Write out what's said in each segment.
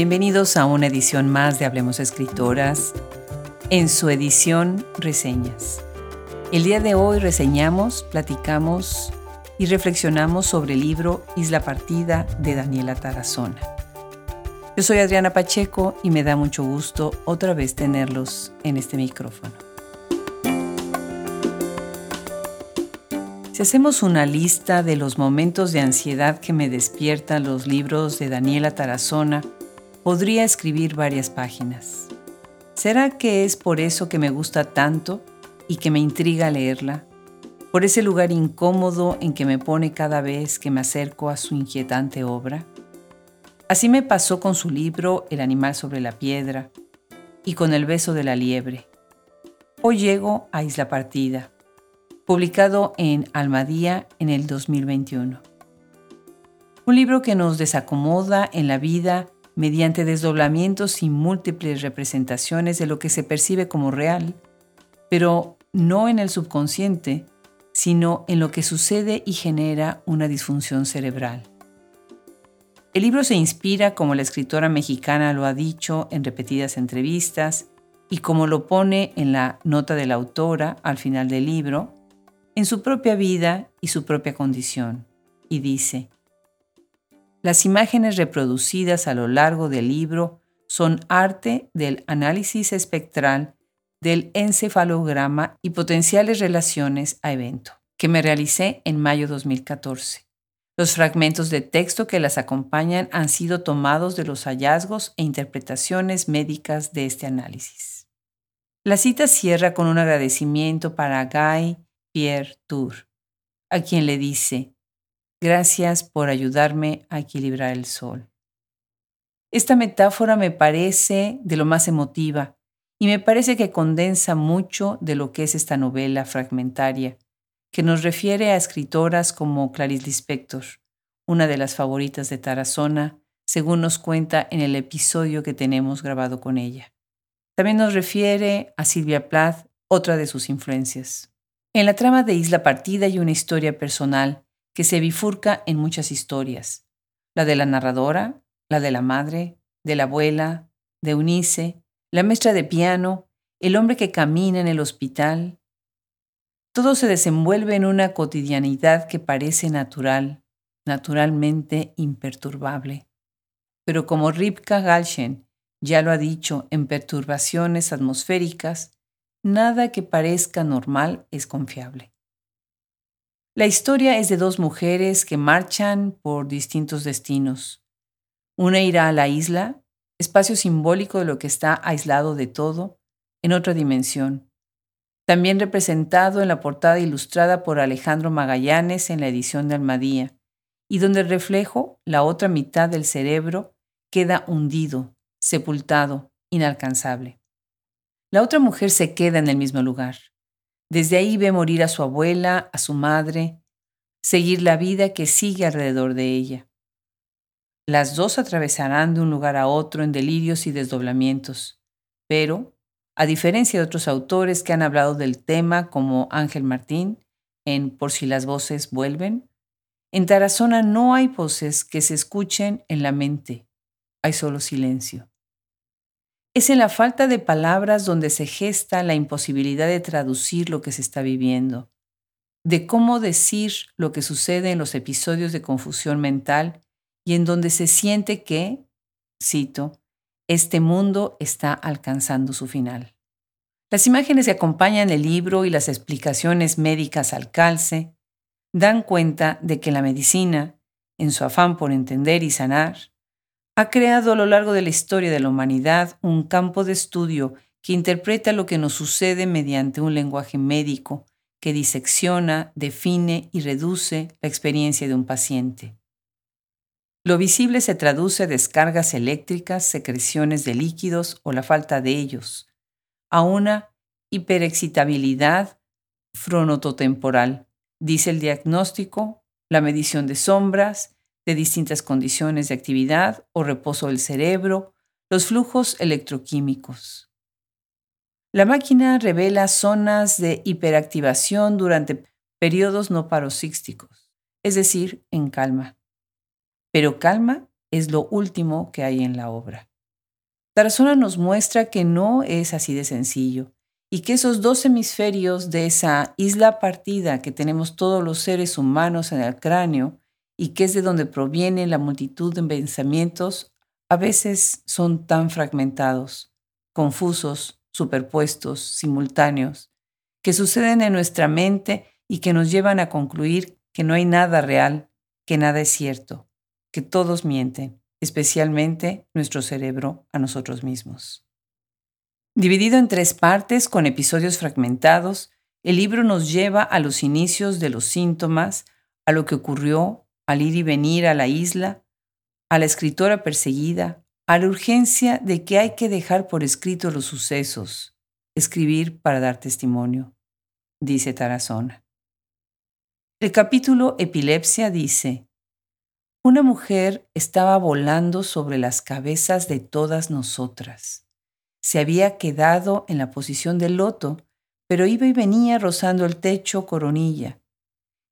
Bienvenidos a una edición más de Hablemos Escritoras, en su edición Reseñas. El día de hoy reseñamos, platicamos y reflexionamos sobre el libro Isla Partida de Daniela Tarazona. Yo soy Adriana Pacheco y me da mucho gusto otra vez tenerlos en este micrófono. Si hacemos una lista de los momentos de ansiedad que me despiertan los libros de Daniela Tarazona, podría escribir varias páginas. ¿Será que es por eso que me gusta tanto y que me intriga leerla? ¿Por ese lugar incómodo en que me pone cada vez que me acerco a su inquietante obra? Así me pasó con su libro El animal sobre la piedra y con El beso de la liebre. Hoy llego a Isla Partida, publicado en Almadía en el 2021. Un libro que nos desacomoda en la vida mediante desdoblamientos y múltiples representaciones de lo que se percibe como real, pero no en el subconsciente, sino en lo que sucede y genera una disfunción cerebral. El libro se inspira, como la escritora mexicana lo ha dicho en repetidas entrevistas, y como lo pone en la nota de la autora al final del libro, en su propia vida y su propia condición, y dice, las imágenes reproducidas a lo largo del libro son arte del análisis espectral del encefalograma y potenciales relaciones a evento, que me realicé en mayo 2014. Los fragmentos de texto que las acompañan han sido tomados de los hallazgos e interpretaciones médicas de este análisis. La cita cierra con un agradecimiento para Guy Pierre Tour, a quien le dice, Gracias por ayudarme a equilibrar el sol. Esta metáfora me parece de lo más emotiva y me parece que condensa mucho de lo que es esta novela fragmentaria, que nos refiere a escritoras como Clarice Lispector, una de las favoritas de Tarazona, según nos cuenta en el episodio que tenemos grabado con ella. También nos refiere a Silvia Plath, otra de sus influencias. En la trama de Isla Partida hay una historia personal que se bifurca en muchas historias. La de la narradora, la de la madre, de la abuela, de Eunice, la maestra de piano, el hombre que camina en el hospital. Todo se desenvuelve en una cotidianidad que parece natural, naturalmente imperturbable. Pero como Ripka Galchen ya lo ha dicho en Perturbaciones atmosféricas, nada que parezca normal es confiable. La historia es de dos mujeres que marchan por distintos destinos. Una irá a la isla, espacio simbólico de lo que está aislado de todo, en otra dimensión. También representado en la portada ilustrada por Alejandro Magallanes en la edición de Almadía, y donde el reflejo, la otra mitad del cerebro, queda hundido, sepultado, inalcanzable. La otra mujer se queda en el mismo lugar. Desde ahí ve morir a su abuela, a su madre, seguir la vida que sigue alrededor de ella. Las dos atravesarán de un lugar a otro en delirios y desdoblamientos, pero, a diferencia de otros autores que han hablado del tema como Ángel Martín en Por si las voces vuelven, en Tarazona no hay voces que se escuchen en la mente, hay solo silencio. Es en la falta de palabras donde se gesta la imposibilidad de traducir lo que se está viviendo, de cómo decir lo que sucede en los episodios de confusión mental y en donde se siente que, cito, este mundo está alcanzando su final. Las imágenes que acompañan el libro y las explicaciones médicas al calce dan cuenta de que la medicina, en su afán por entender y sanar, ha creado a lo largo de la historia de la humanidad un campo de estudio que interpreta lo que nos sucede mediante un lenguaje médico que disecciona, define y reduce la experiencia de un paciente. Lo visible se traduce a descargas eléctricas, secreciones de líquidos o la falta de ellos, a una hiperexcitabilidad fronototemporal, dice el diagnóstico, la medición de sombras, de distintas condiciones de actividad o reposo del cerebro, los flujos electroquímicos. La máquina revela zonas de hiperactivación durante periodos no paroxísticos, es decir, en calma. Pero calma es lo último que hay en la obra. Tarazona nos muestra que no es así de sencillo y que esos dos hemisferios de esa isla partida que tenemos todos los seres humanos en el cráneo y que es de donde proviene la multitud de pensamientos, a veces son tan fragmentados, confusos, superpuestos, simultáneos, que suceden en nuestra mente y que nos llevan a concluir que no hay nada real, que nada es cierto, que todos mienten, especialmente nuestro cerebro a nosotros mismos. Dividido en tres partes con episodios fragmentados, el libro nos lleva a los inicios de los síntomas, a lo que ocurrió al ir y venir a la isla, a la escritora perseguida, a la urgencia de que hay que dejar por escrito los sucesos, escribir para dar testimonio, dice Tarazona. El capítulo Epilepsia dice, una mujer estaba volando sobre las cabezas de todas nosotras. Se había quedado en la posición del loto, pero iba y venía rozando el techo coronilla.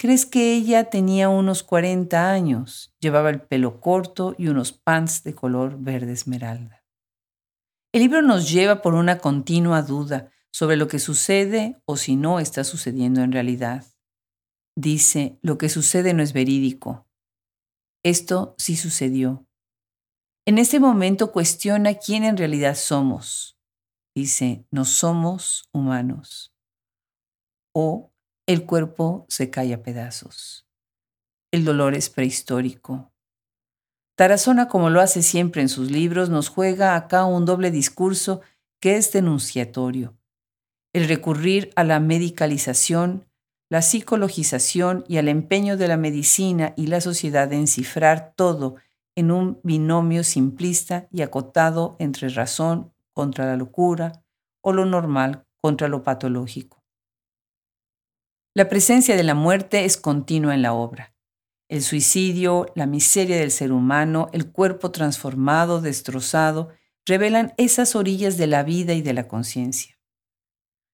¿Crees que ella tenía unos 40 años? Llevaba el pelo corto y unos pants de color verde esmeralda. El libro nos lleva por una continua duda sobre lo que sucede o si no está sucediendo en realidad. Dice, lo que sucede no es verídico, esto sí sucedió. En ese momento cuestiona quién en realidad somos. Dice, no somos humanos. O el cuerpo se cae a pedazos. El dolor es prehistórico. Tarazona, como lo hace siempre en sus libros, nos juega acá un doble discurso que es denunciatorio. El recurrir a la medicalización la psicologización y al empeño de la medicina y la sociedad de encifrar todo en un binomio simplista y acotado entre razón contra la locura o lo normal contra lo patológico. La presencia de la muerte es continua en la obra. El suicidio, la miseria del ser humano, el cuerpo transformado, destrozado, revelan esas orillas de la vida y de la conciencia.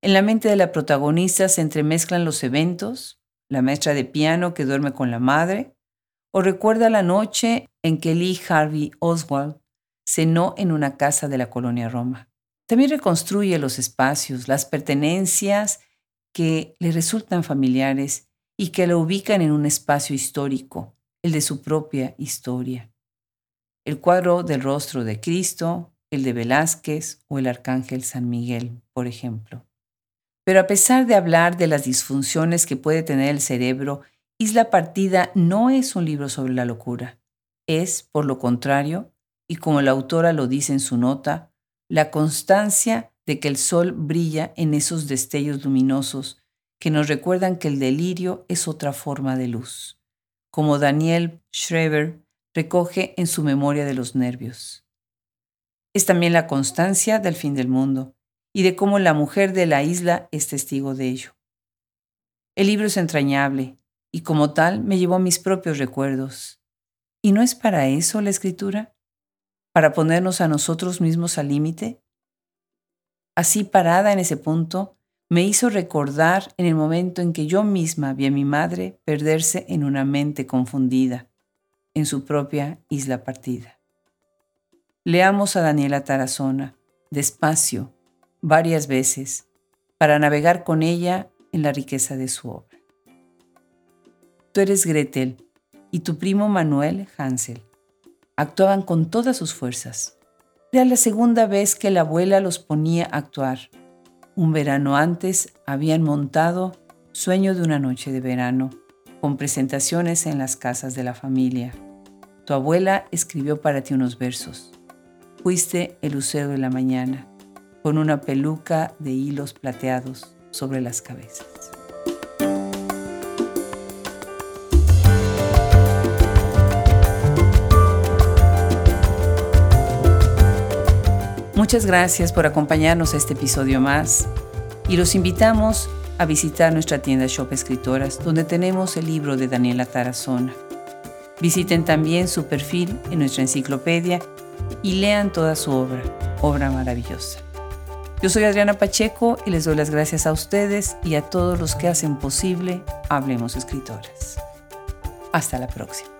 En la mente de la protagonista se entremezclan los eventos, la maestra de piano que duerme con la madre, o recuerda la noche en que Lee Harvey Oswald cenó en una casa de la colonia Roma. También reconstruye los espacios, las pertenencias que le resultan familiares y que la ubican en un espacio histórico, el de su propia historia. El cuadro del rostro de Cristo, el de Velázquez o el arcángel San Miguel, por ejemplo. Pero a pesar de hablar de las disfunciones que puede tener el cerebro, Isla Partida no es un libro sobre la locura. Es, por lo contrario, y como la autora lo dice en su nota, la constancia de que el sol brilla en esos destellos luminosos que nos recuerdan que el delirio es otra forma de luz, como Daniel Schreber recoge en su memoria de los nervios. Es también la constancia del fin del mundo, y de cómo la mujer de la isla es testigo de ello. El libro es entrañable y como tal me llevó a mis propios recuerdos. ¿Y no es para eso la escritura? ¿Para ponernos a nosotros mismos al límite? Así parada en ese punto, me hizo recordar en el momento en que yo misma vi a mi madre perderse en una mente confundida, en su propia isla partida. Leamos a Daniela Tarazona, despacio, varias veces para navegar con ella en la riqueza de su obra. Tú eres Gretel y tu primo Manuel Hansel. Actuaban con todas sus fuerzas. Era la segunda vez que la abuela los ponía a actuar. Un verano antes habían montado Sueño de una noche de verano, con presentaciones en las casas de la familia. Tu abuela escribió para ti unos versos. Fuiste el lucero de la mañana con una peluca de hilos plateados sobre las cabezas. Muchas gracias por acompañarnos a este episodio más y los invitamos a visitar nuestra tienda Shop Escritoras donde tenemos el libro de Daniela Tarazona. Visiten también su perfil en nuestra enciclopedia y lean toda su obra, obra maravillosa. Yo soy Adriana Pacheco y les doy las gracias a ustedes y a todos los que hacen posible Hablemos Escritoras. Hasta la próxima.